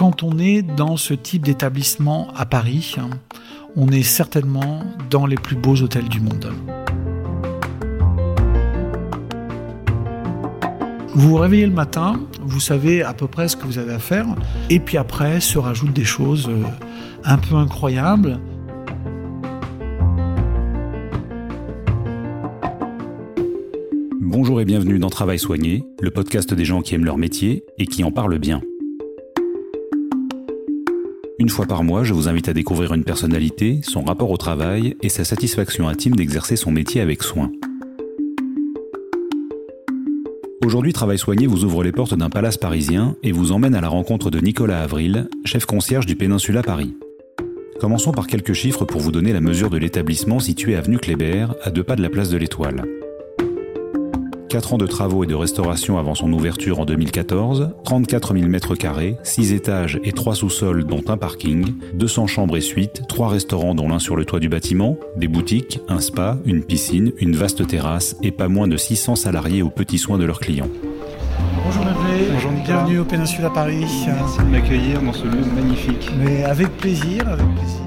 Quand on est dans ce type d'établissement à Paris, on est certainement dans les plus beaux hôtels du monde. Vous vous réveillez le matin, vous savez à peu près ce que vous avez à faire, et puis après se rajoutent des choses euh, un peu incroyables. Bonjour et bienvenue dans Travail soigné, le podcast des gens qui aiment leur métier et qui en parlent bien. Fois par mois, je vous invite à découvrir une personnalité, son rapport au travail et sa satisfaction intime d'exercer son métier avec soin. Aujourd'hui, Travail Soigné vous ouvre les portes d'un palace parisien et vous emmène à la rencontre de Nicolas Avril, chef concierge du Péninsula Paris. Commençons par quelques chiffres pour vous donner la mesure de l'établissement situé avenue Kléber, à deux pas de la place de l'Étoile. 4 ans de travaux et de restauration avant son ouverture en 2014, 34 000 m2, 6 étages et 3 sous-sols dont un parking, 200 chambres et suites, 3 restaurants dont l'un sur le toit du bâtiment, des boutiques, un spa, une piscine, une vaste terrasse et pas moins de 600 salariés aux petits soins de leurs clients. Bonjour Hervé, Bonjour bienvenue au Péninsula Paris. Merci de m'accueillir dans ce lieu magnifique. Mais avec plaisir, avec plaisir.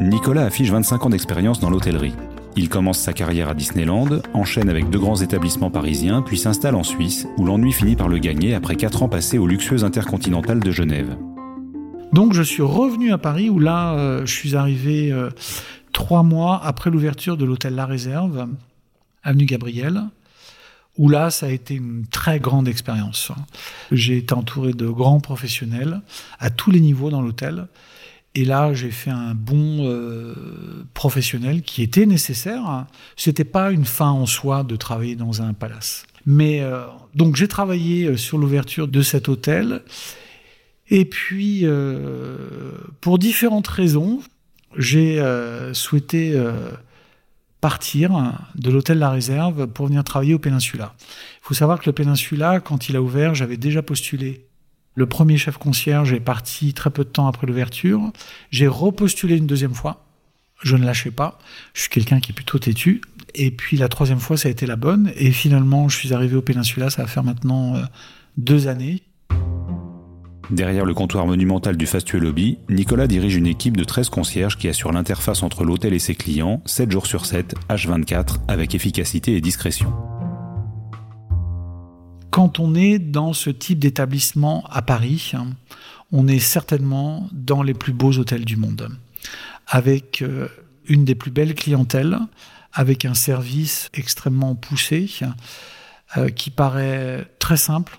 Nicolas affiche 25 ans d'expérience dans l'hôtellerie. Il commence sa carrière à Disneyland, enchaîne avec deux grands établissements parisiens, puis s'installe en Suisse, où l'ennui finit par le gagner après quatre ans passés au luxueux intercontinental de Genève. Donc je suis revenu à Paris, où là, euh, je suis arrivé euh, trois mois après l'ouverture de l'hôtel La Réserve, avenue Gabriel, où là, ça a été une très grande expérience. J'ai été entouré de grands professionnels à tous les niveaux dans l'hôtel. Et là, j'ai fait un bon euh, professionnel qui était nécessaire. C'était pas une fin en soi de travailler dans un palace. Mais euh, donc j'ai travaillé euh, sur l'ouverture de cet hôtel. Et puis, euh, pour différentes raisons, j'ai souhaité partir de l'hôtel La Réserve pour venir travailler au Péninsula. Il faut savoir que le Péninsula, quand il a ouvert, j'avais déjà postulé le premier chef concierge est parti très peu de temps après l'ouverture. J'ai repostulé une deuxième fois. Je ne lâchais pas. Je suis quelqu'un qui est plutôt têtu. Et puis la troisième fois, ça a été la bonne. Et finalement, je suis arrivé au Péninsula. Ça va faire maintenant euh, deux années. Derrière le comptoir monumental du fastueux lobby, Nicolas dirige une équipe de 13 concierges qui assure l'interface entre l'hôtel et ses clients, 7 jours sur 7, H24, avec efficacité et discrétion quand on est dans ce type d'établissement à Paris, on est certainement dans les plus beaux hôtels du monde, avec euh, une des plus belles clientèles, avec un service extrêmement poussé, euh, qui paraît très simple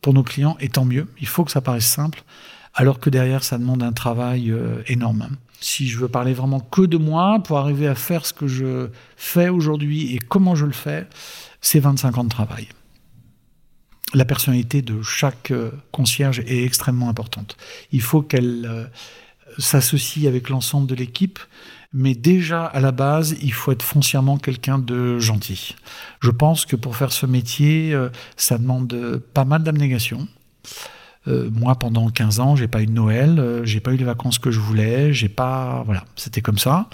pour nos clients, et tant mieux, il faut que ça paraisse simple, alors que derrière, ça demande un travail euh, énorme. Si je veux parler vraiment que de moi, pour arriver à faire ce que je fais aujourd'hui et comment je le fais, c'est 25 ans de travail la personnalité de chaque euh, concierge est extrêmement importante. Il faut qu'elle euh, s'associe avec l'ensemble de l'équipe, mais déjà à la base, il faut être foncièrement quelqu'un de gentil. Je pense que pour faire ce métier, euh, ça demande pas mal d'abnégation. moi, pendant 15 ans, j'ai pas eu de Noël, j'ai pas eu les vacances que je voulais, j'ai pas, voilà, c'était comme ça.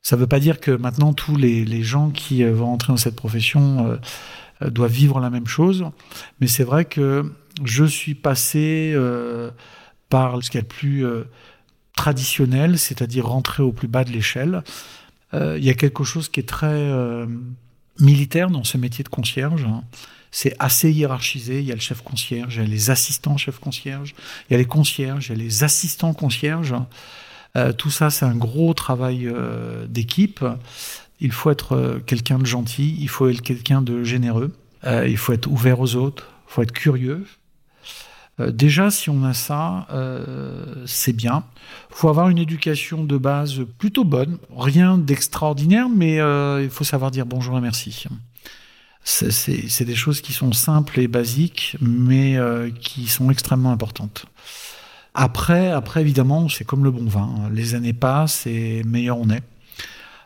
Ça veut pas dire que maintenant tous les, gens qui vont entrer dans cette profession doivent vivre la même chose. Mais c'est vrai que je suis passé euh, par ce qui est le plus euh, traditionnel, c'est-à-dire rentrer au plus bas de l'échelle. Euh, il y a quelque chose qui est très euh, militaire dans ce métier de concierge. Hein. C'est assez hiérarchisé. Il y a le chef concierge, il y a les assistants chefs concierge, il y a les concierges, il y a les assistants concierges. Euh, tout ça, c'est un gros travail d'équipe. Il faut être euh, quelqu'un de gentil, il faut être quelqu'un de généreux, euh, il faut être ouvert aux autres, il faut être curieux. Euh, déjà, si on a ça, euh, c'est bien. Il faut avoir une éducation de base plutôt bonne, rien d'extraordinaire, mais euh, il faut savoir dire bonjour et merci. C'est des choses qui sont simples et basiques, mais euh, qui sont extrêmement importantes. Après, après évidemment, c'est comme le bon vin. Les années passent et meilleur on est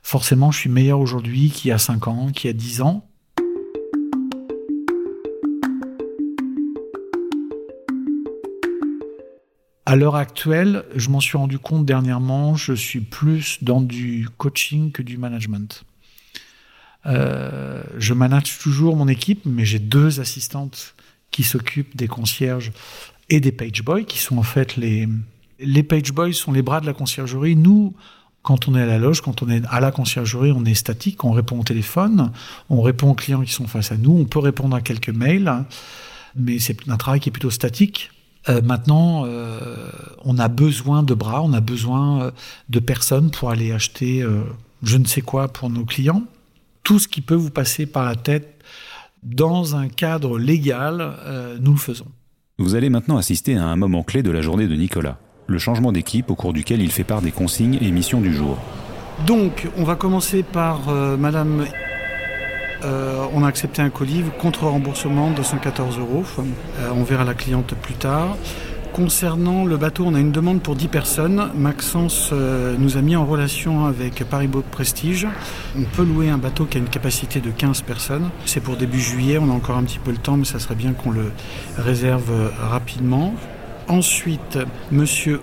forcément, je suis meilleur aujourd'hui qu'il y a 5 ans, qu'il y a 10 ans. À l'heure actuelle, je m'en suis rendu compte dernièrement, je suis plus dans du coaching que du management. Euh, je manage toujours mon équipe, mais j'ai deux assistantes qui s'occupent des concierges et des page boys qui sont en fait les les page boys sont les bras de la conciergerie. Nous, quand on est à la loge, quand on est à la conciergerie, on est statique, on répond au téléphone, on répond aux clients qui sont face à nous, on peut répondre à quelques mails, mais c'est un travail qui est plutôt statique. Euh, maintenant, euh, on a besoin de bras, on a besoin euh, de personnes pour aller acheter je ne sais quoi pour nos clients. Tout ce qui peut vous passer par la tête dans un cadre légal, nous le faisons. Vous allez maintenant assister à un moment clé de la journée de Nicolas le changement d'équipe au cours duquel il fait part des consignes et missions du jour. Donc, on va commencer par euh, Madame. Euh, on a accepté un colis contre remboursement de 114 euros. Euh, on verra la cliente plus tard. Concernant le bateau, on a une demande pour 10 personnes. Maxence nous a mis en relation avec Paris Boat Prestige. On peut louer un bateau qui a une capacité de 15 personnes. C'est pour début juillet, on a encore un petit peu le temps, mais ça serait bien qu'on le réserve rapidement. Ensuite, monsieur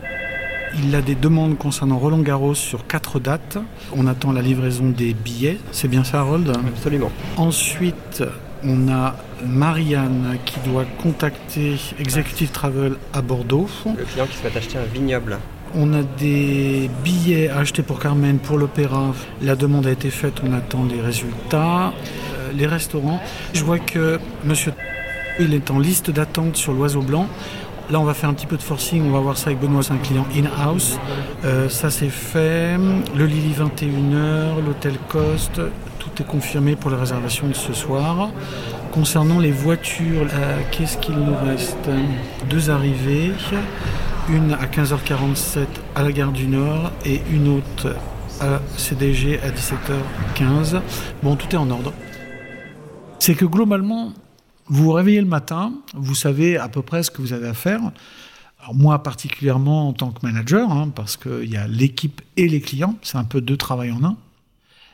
il a des demandes concernant Roland Garros sur quatre dates. On attend la livraison des billets. C'est bien ça, Harold? Absolument. Ensuite, on a Marianne qui doit contacter Executive Travel à Bordeaux. Le client qui souhaite acheter un vignoble. On a des billets à acheter pour Carmen pour l'opéra. La demande a été faite, on attend les résultats. Euh, les restaurants, je vois que monsieur il est en liste d'attente sur l'oiseau blanc. Là, on va faire un petit peu de forcing. On va voir ça avec Benoît, c'est un client in-house. Euh, ça, c'est fait. Le Lily 21h, l'hôtel Cost, tout est confirmé pour les réservations de ce soir. Concernant les voitures, euh, qu'est-ce qu'il nous reste? Deux arrivées. Une à 15h47 à la gare du Nord et une autre à CDG à 17h15. Bon, tout est en ordre. C'est que globalement, vous vous réveillez le matin, vous savez à peu près ce que vous avez à faire. Moi particulièrement en tant que manager, hein, parce qu'il y a l'équipe et les clients, c'est un peu deux travail en un.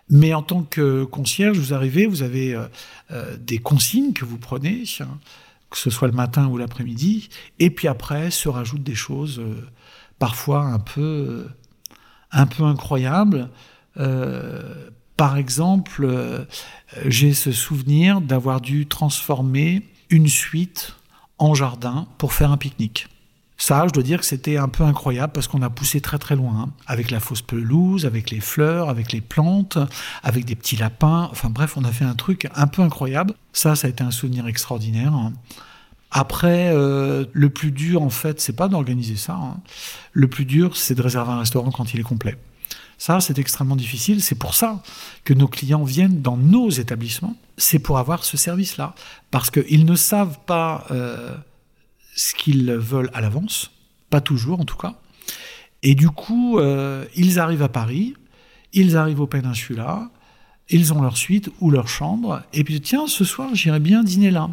Mais en tant que concierge, vous arrivez, vous avez euh, euh, des consignes que vous prenez, hein, que ce soit le matin ou l'après-midi, et puis après se rajoutent des choses euh, parfois un peu, un peu incroyables. Par exemple, j'ai ce souvenir d'avoir dû transformer une suite en jardin pour faire un pique-nique. Ça, je dois dire que c'était un peu incroyable parce qu'on a poussé très très loin, hein. avec la fausse pelouse, avec les fleurs, avec les plantes, avec des petits lapins. Enfin bref, on a fait un truc un peu incroyable. Ça, ça a été un souvenir extraordinaire. Hein. Après, euh, le plus dur, en fait, c'est pas d'organiser ça. Hein. Le plus dur, c'est de réserver un restaurant quand il est complet. Ça, c'est extrêmement difficile. C'est pour ça que nos clients viennent dans nos établissements. C'est pour avoir ce service-là. Parce qu'ils ne savent pas euh, ce qu'ils veulent à l'avance. Pas toujours, en tout cas. Et du coup, euh, ils arrivent à Paris, ils arrivent au Peninsula, ils ont leur suite ou leur chambre, et puis tiens, ce soir, j'irai bien dîner là.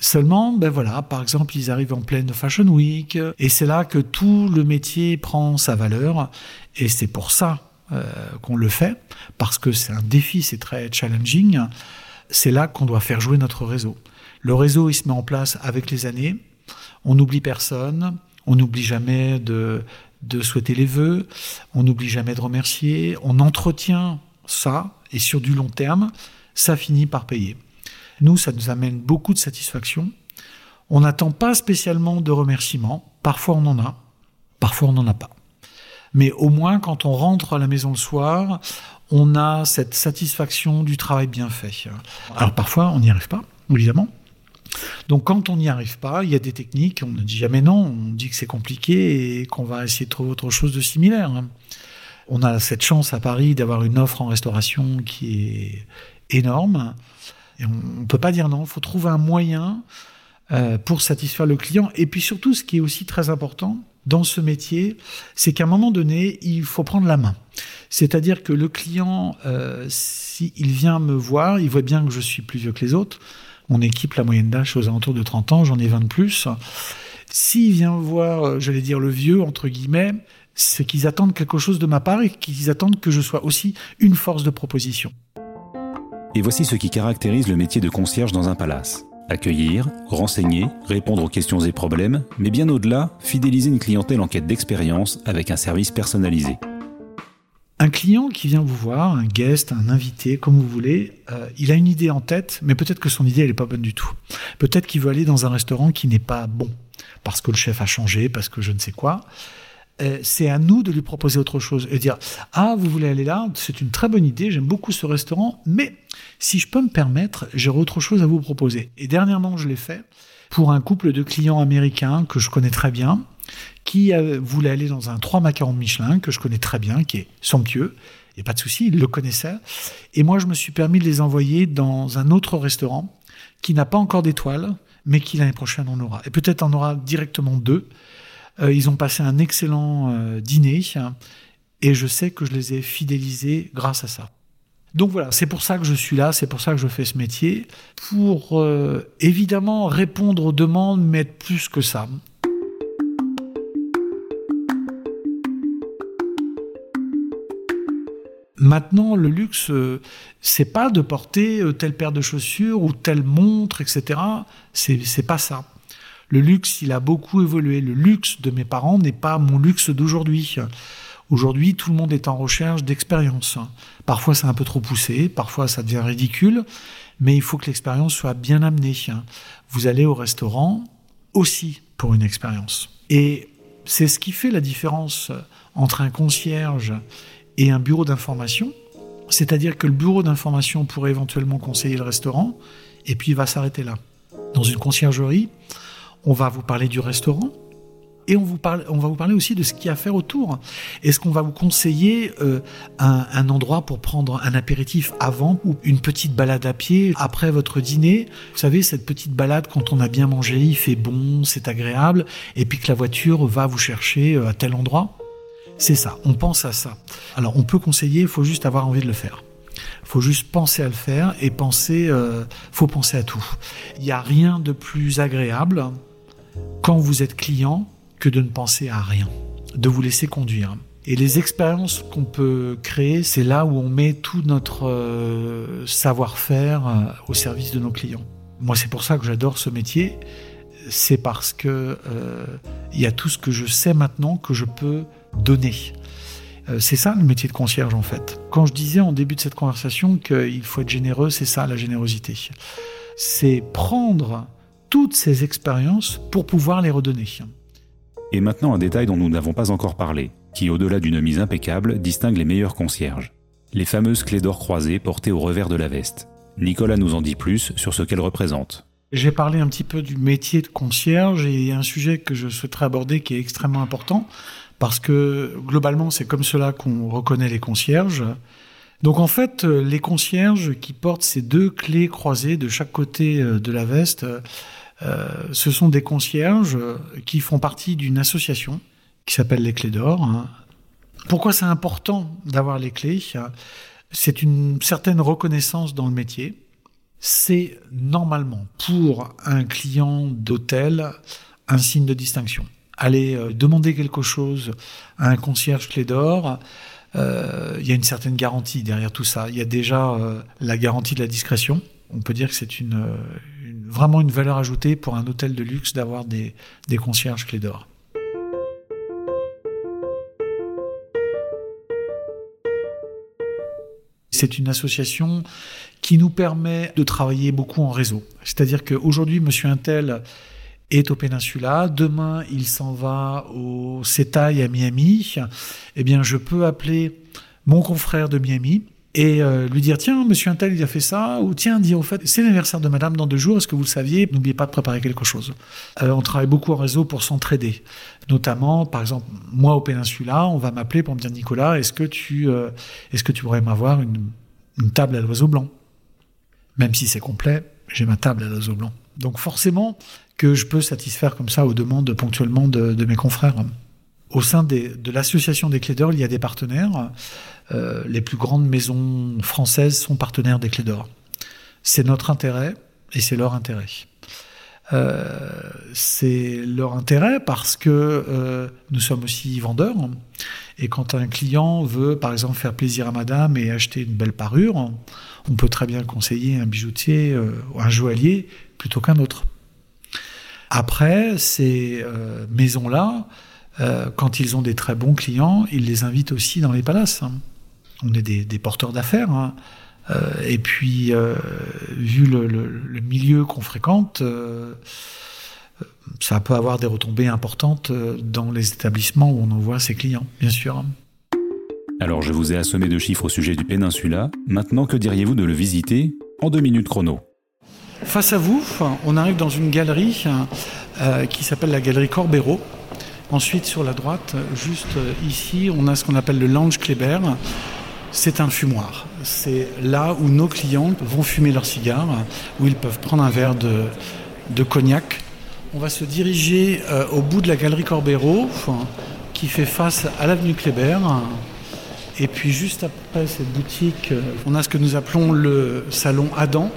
Seulement, ben voilà, par exemple, ils arrivent en pleine Fashion Week, et c'est là que tout le métier prend sa valeur, et c'est pour ça euh, qu'on le fait, parce que c'est un défi, c'est très challenging. C'est là qu'on doit faire jouer notre réseau. Le réseau, il se met en place avec les années. On n'oublie personne, on n'oublie jamais de, souhaiter les vœux, on n'oublie jamais de remercier, on entretient ça, et sur du long terme, ça finit par payer. Nous, ça nous amène beaucoup de satisfaction. On n'attend pas spécialement de remerciements. Parfois, on en a. Parfois, on n'en a pas. Mais au moins, quand on rentre à la maison le soir, on a cette satisfaction du travail bien fait. Alors parfois, on n'y arrive pas, évidemment. Donc quand on n'y arrive pas, il y a des techniques, on ne dit jamais non, on dit que c'est compliqué et qu'on va essayer de trouver autre chose de similaire. On a cette chance à Paris d'avoir une offre en restauration qui est énorme. Et on ne peut pas dire non, il faut trouver un moyen euh, pour satisfaire le client. Et puis surtout, ce qui est aussi très important dans ce métier, c'est qu'à un moment donné, il faut prendre la main. C'est-à-dire que le client, euh, s'il vient me voir, il voit bien que je suis plus vieux que les autres. Mon équipe, la moyenne d'âge, aux alentours de 30 ans, j'en ai 20 de plus. S'il vient voir, euh, j'allais dire le vieux, entre guillemets, c'est qu'ils attendent quelque chose de ma part et qu'ils attendent que je sois aussi une force de proposition. Et voici ce qui caractérise le métier de concierge dans un palace. Accueillir, renseigner, répondre aux questions et problèmes, mais bien au-delà, fidéliser une clientèle en quête d'expérience avec un service personnalisé. Un client qui vient vous voir, un guest, un invité, comme vous voulez, euh, il a une idée en tête, mais peut-être que son idée, elle n'est pas bonne du tout. Peut-être qu'il veut aller dans un restaurant qui n'est pas bon, parce que le chef a changé, parce que je ne sais quoi. Euh, c'est à nous de lui proposer autre chose et dire Ah, vous voulez aller là C'est une très bonne idée, j'aime beaucoup ce restaurant, mais si je peux me permettre, j'ai autre chose à vous proposer. Et dernièrement, je l'ai fait pour un couple de clients américains que je connais très bien qui voulait aller dans un 3 macarons Michelin, que je connais très bien, qui est somptueux. Il n'y a pas de souci, il le connaissait. Et moi, je me suis permis de les envoyer dans un autre restaurant qui n'a pas encore d'étoiles, mais qui l'année prochaine en aura. Et peut-être en aura directement deux. Euh, ils ont passé un excellent euh, dîner et je sais que je les ai fidélisés grâce à ça. Donc voilà, c'est pour ça que je suis là, c'est pour ça que je fais ce métier, pour euh, évidemment répondre aux demandes, mais être plus que ça. Maintenant, le luxe, euh, c'est pas de porter euh, telle paire de chaussures ou telle montre, etc. C'est, pas ça. Le luxe, il a beaucoup évolué. Le luxe de mes parents n'est pas mon luxe d'aujourd'hui. Aujourd'hui, tout le monde est en recherche d'expérience. Parfois, c'est un peu trop poussé, parfois, ça devient ridicule, mais il faut que l'expérience soit bien amenée. Vous allez au restaurant aussi pour une expérience. Et c'est ce qui fait la différence entre un concierge et un bureau d'information. C'est-à-dire que le bureau d'information pourrait éventuellement conseiller le restaurant, et puis il va s'arrêter là. Dans une conciergerie, on va vous parler du restaurant, et on, vous parle, on va vous parler aussi de ce qu'il y a à faire autour. Est-ce qu'on va vous conseiller euh, un, un, endroit pour prendre un apéritif avant ou une petite balade à pied après votre dîner? Vous savez, cette petite balade quand on a bien mangé, il fait bon, c'est agréable, et puis que la voiture va vous chercher euh, à tel endroit c'est ça, on pense à ça. Alors on peut conseiller, il faut juste avoir envie de le faire. Il faut juste penser à le faire et penser, euh, faut penser à tout. Il n'y a rien de plus agréable quand vous êtes client que de ne penser à rien, de vous laisser conduire. Et les expériences qu'on peut créer, c'est là où on met tout notre euh, savoir-faire euh, au service de nos clients. Moi, c'est pour ça que j'adore ce métier. C'est parce que il y a tout ce que je sais maintenant que je peux donner. Euh, c'est ça le métier de concierge en fait. Quand je disais en début de cette conversation qu'il faut être généreux, c'est ça la générosité. C'est prendre toutes ces expériences pour pouvoir les redonner. Et maintenant un détail dont nous n'avons pas encore parlé, qui au-delà d'une mise impeccable distingue les meilleurs concierges. Les fameuses clés d'or croisées portées au revers de la veste. Nicolas nous en dit plus sur ce qu'elles représentent. J'ai parlé un petit peu du métier de concierge et un sujet que je souhaiterais aborder qui est extrêmement important, parce que globalement, c'est comme cela qu'on reconnaît les concierges. Donc en fait, les concierges qui portent ces deux clés croisées de chaque côté euh, de la veste, euh, ce sont des concierges qui font partie d'une association qui s'appelle les Clés d'Or. Hein. Pourquoi c'est important d'avoir les clés? C'est une certaine reconnaissance dans le métier. C'est normalement pour un client d'hôtel un signe de distinction aller euh, demander quelque chose à un concierge clé d'or, euh, il y a une certaine garantie derrière tout ça. Il y a déjà euh, la garantie de la discrétion. On peut dire que c'est une, vraiment une valeur ajoutée pour un hôtel de luxe d'avoir des, des concierges clé d'or. C'est une association qui nous permet de travailler beaucoup en réseau. C'est-à-dire qu'aujourd'hui, Monsieur Intel est au Péninsula. Demain, il s'en va au CETAI à Miami. Eh bien, je peux appeler mon confrère de Miami et euh, lui dire tiens monsieur Intel il a fait ça ou tiens dire au fait c'est l'anniversaire de madame dans deux jours est-ce que vous le saviez? N'oubliez pas de préparer quelque chose euh, on travaille beaucoup en réseau pour s'entraider notamment par exemple moi au Péninsula on va m'appeler pour me dire Nicolas est-ce que tu euh, est-ce que tu pourrais m'avoir une, une table à l'oiseau blanc? Même si c'est complet j'ai ma table à l'oiseau blanc donc forcément que je peux satisfaire comme ça aux demandes ponctuellement de, mes confrères. Au sein de l'association des clés d'or, il y a des partenaires. Euh, les plus grandes maisons françaises sont partenaires des clés d'or. C'est notre intérêt et c'est leur intérêt. Euh, c'est leur intérêt parce que euh, nous sommes aussi vendeurs. Et quand un client veut, par exemple, faire plaisir à madame et acheter une belle parure, on peut très bien conseiller un bijoutier ou un joaillier plutôt qu'un autre. Après, ces euh, maisons-là, euh, quand ils ont des très bons clients, ils les invitent aussi dans les palaces. Hein. on est des, porteurs d'affaires. Hein. et puis, vu le, milieu qu'on fréquente, ça peut avoir des retombées importantes dans les établissements où on envoie ses clients, bien sûr. Alors je vous ai assommé de chiffres au sujet du Péninsula. Maintenant, que diriez-vous de le visiter en deux minutes chrono? Face à vous, on arrive dans une galerie euh, qui s'appelle la galerie Corbero. Ensuite, sur la droite, juste ici, on a ce qu'on appelle le lounge Kléber. C'est un fumoir. C'est là où nos clients vont fumer leurs cigares, où ils peuvent prendre un verre de, cognac. On va se diriger euh, au bout de la galerie Corbero, qui fait face à l'avenue Kléber. Et puis juste après cette boutique, euh, on a ce que nous appelons le salon Adam,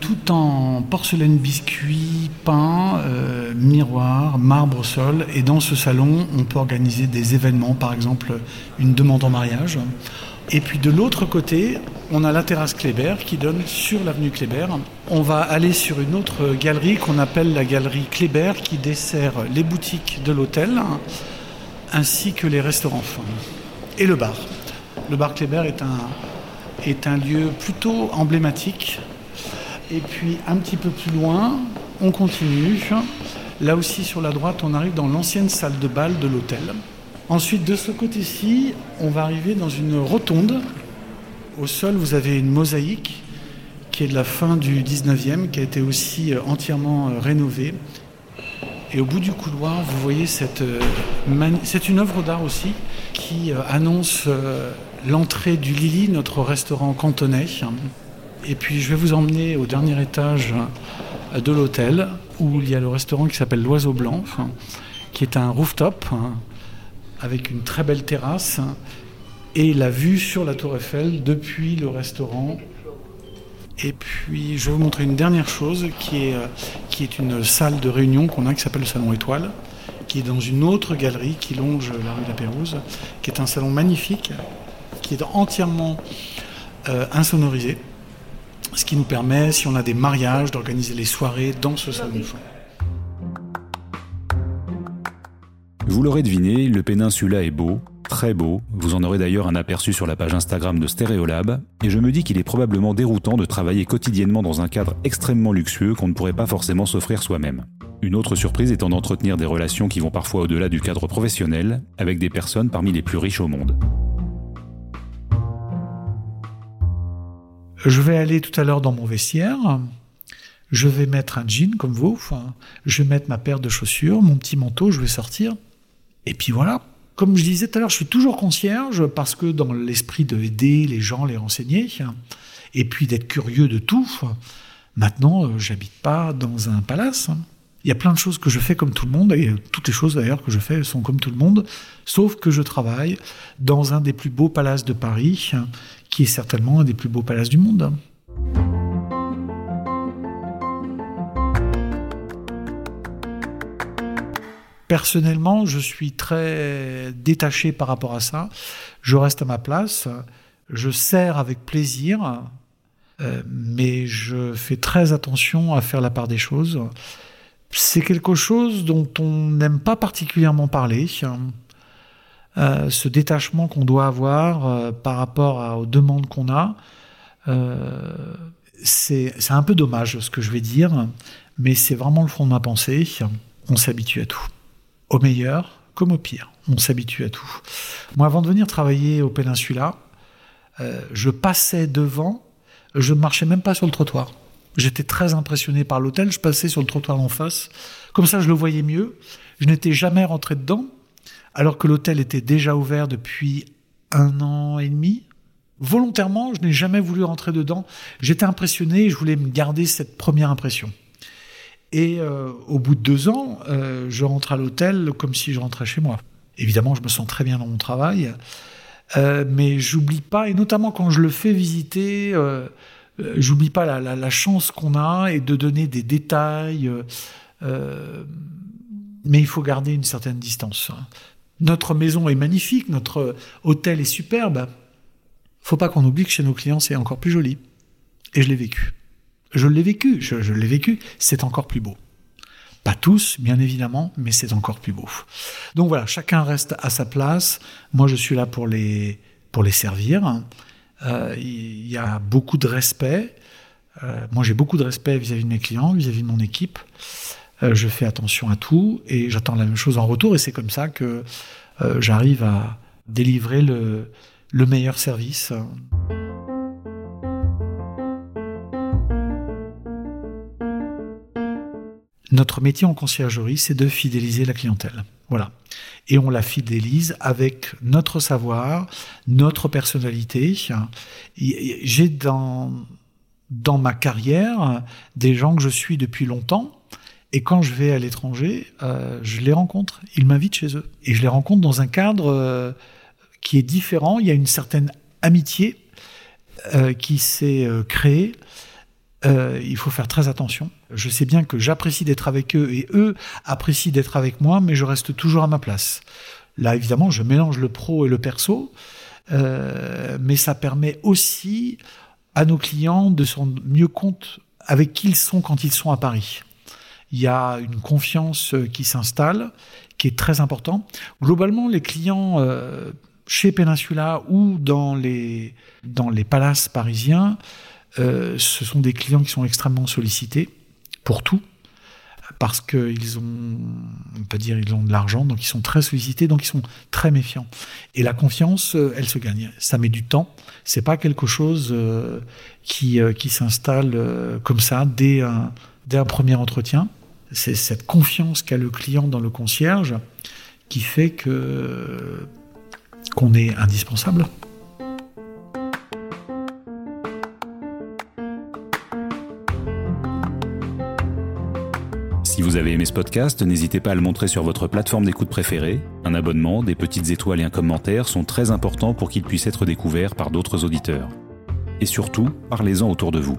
tout en porcelaine biscuit, pain, euh, miroir, marbre au sol. Et dans ce salon, on peut organiser des événements, par exemple une demande en mariage. Et puis de l'autre côté, on a la terrasse Kléber qui donne sur l'avenue Kléber. On va aller sur une autre galerie qu'on appelle la galerie Kléber qui dessert les boutiques de l'hôtel ainsi que les restaurants et le bar. Le bar Kléber est un, est un lieu plutôt emblématique. Et puis un petit peu plus loin, on continue. Là aussi sur la droite, on arrive dans l'ancienne salle de bal de l'hôtel. Ensuite, de ce côté-ci, on va arriver dans une rotonde. Au sol, vous avez une mosaïque qui est de la fin du 19e, qui a été aussi euh, entièrement euh, rénovée. Et au bout du couloir, vous voyez cette... Euh, c'est une œuvre d'art aussi qui annonce l'entrée du Lily, notre restaurant cantonais. Et puis je vais vous emmener au dernier étage de l'hôtel où il y a le restaurant qui s'appelle l'Oiseau Blanc, qui est un rooftop avec une très belle terrasse et la vue sur la tour Eiffel depuis le restaurant. Et puis je vais vous montrer une dernière chose qui est, qui est une salle de réunion qu'on a qui s'appelle le Salon Étoile, qui est dans une autre galerie qui longe la rue de la Pérouse, qui est un salon magnifique qui est entièrement euh, insonorisé, ce qui nous permet, si on a des mariages, d'organiser les soirées dans ce salon Vous l'aurez deviné, le péninsula est beau, très beau, vous en aurez d'ailleurs un aperçu sur la page Instagram de Stéréolab, et je me dis qu'il est probablement déroutant de travailler quotidiennement dans un cadre extrêmement luxueux qu'on ne pourrait pas forcément s'offrir soi-même. Une autre surprise étant d'entretenir des relations qui vont parfois au-delà du cadre professionnel, avec des personnes parmi les plus riches au monde. Je vais aller tout à l'heure dans mon vestiaire. Je vais mettre un jean comme vous. je vais mettre ma paire de chaussures, mon petit manteau. Je vais sortir. Et puis voilà. Comme je disais tout à l'heure, je suis toujours concierge parce que dans l'esprit de aider les gens, les renseigner, et puis d'être curieux de tout. Maintenant, euh, j'habite pas dans un palace. Il y a plein de choses que je fais comme tout le monde, et toutes les choses d'ailleurs que je fais sont comme tout le monde, sauf que je travaille dans un des plus beaux palaces de Paris, qui est certainement un des plus beaux palaces du monde. Personnellement, je suis très détaché par rapport à ça. Je reste à ma place, je sers avec plaisir, euh, mais je fais très attention à faire la part des choses c'est quelque chose dont on n'aime pas particulièrement parler. Euh, ce détachement qu'on doit avoir euh, par rapport aux demandes qu'on a, c'est un peu dommage ce que je vais dire, mais c'est vraiment le fond de ma pensée. On s'habitue à tout, au meilleur comme au pire. On s'habitue à tout. Moi, avant de venir travailler au Péninsula, je passais devant, je ne marchais même pas sur le trottoir. J'étais très impressionné par l'hôtel. Je passais sur le trottoir en face. Comme ça, je le voyais mieux. Je n'étais jamais rentré dedans, alors que l'hôtel était déjà ouvert depuis un an et demi. Volontairement, je n'ai jamais voulu rentrer dedans. J'étais impressionné. Je voulais me garder cette première impression. Et euh, au bout de deux ans, euh, je rentre à l'hôtel comme si je rentrais chez moi. Évidemment, je me sens très bien dans mon travail, euh, mais j'oublie pas, et notamment quand je le fais visiter euh, j'oublie pas la, chance qu'on a et de donner des détails. Mais il faut garder une certaine distance. Notre maison est magnifique, notre hôtel est superbe. Faut pas qu'on oublie que chez nos clients c'est encore plus joli. Et je l'ai vécu. Je l'ai vécu, je, je l'ai vécu, c'est encore plus beau. Pas tous, bien évidemment, mais c'est encore plus beau. Donc voilà, chacun reste à sa place. Moi, je suis là pour les, pour les servir. Euh, il y a beaucoup de respect. Euh, moi, j'ai beaucoup de respect vis-à-vis de mes clients, vis-à-vis de mon équipe. Euh, je fais attention à tout et j'attends la même chose en retour. Et c'est comme ça que j'arrive à délivrer le, le meilleur service. Notre métier en conciergerie, c'est de fidéliser la clientèle. Voilà. Et on la fidélise avec notre savoir, notre personnalité. J'ai dans, dans ma carrière des gens que je suis depuis longtemps. Et quand je vais à l'étranger, euh, je les rencontre. Ils m'invitent chez eux. Et je les rencontre dans un cadre euh, qui est différent. Il y a une certaine amitié euh, qui s'est créée. Il faut faire très attention. Je sais bien que j'apprécie d'être avec eux et eux apprécient d'être avec moi, mais je reste toujours à ma place. Là, évidemment, je mélange le pro et le perso, euh, mais ça permet aussi à nos clients de se rendre mieux compte avec qui ils sont quand ils sont à Paris. Il y a une confiance qui s'installe, qui est très important. Globalement, les clients euh, chez Peninsula ou dans les, dans les palaces parisiens, euh, ce sont des clients qui sont extrêmement sollicités pour tout, parce qu'ils ont, on peut dire, ils ont de l'argent, donc ils sont très sollicités, donc ils sont très méfiants. Et la confiance, euh, elle se gagne. Ça met du temps. C'est pas quelque chose euh, qui, qui s'installe comme ça dès un, dès un premier entretien. C'est cette confiance qu'a le client dans le concierge qui fait que qu'on est indispensable. Vous avez aimé ce podcast, n'hésitez pas à le montrer sur votre plateforme d'écoute préférée. Un abonnement, des petites étoiles et un commentaire sont très importants pour qu'il puisse être découvert par d'autres auditeurs. Et surtout, parlez-en autour de vous.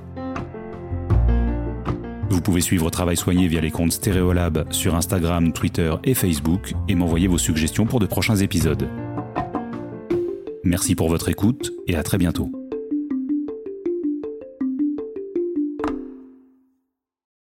Vous pouvez suivre Travail Soigné via les comptes Stéréolab sur Instagram, Twitter et Facebook et m'envoyer vos suggestions pour de prochains épisodes. Merci pour votre écoute et à très bientôt.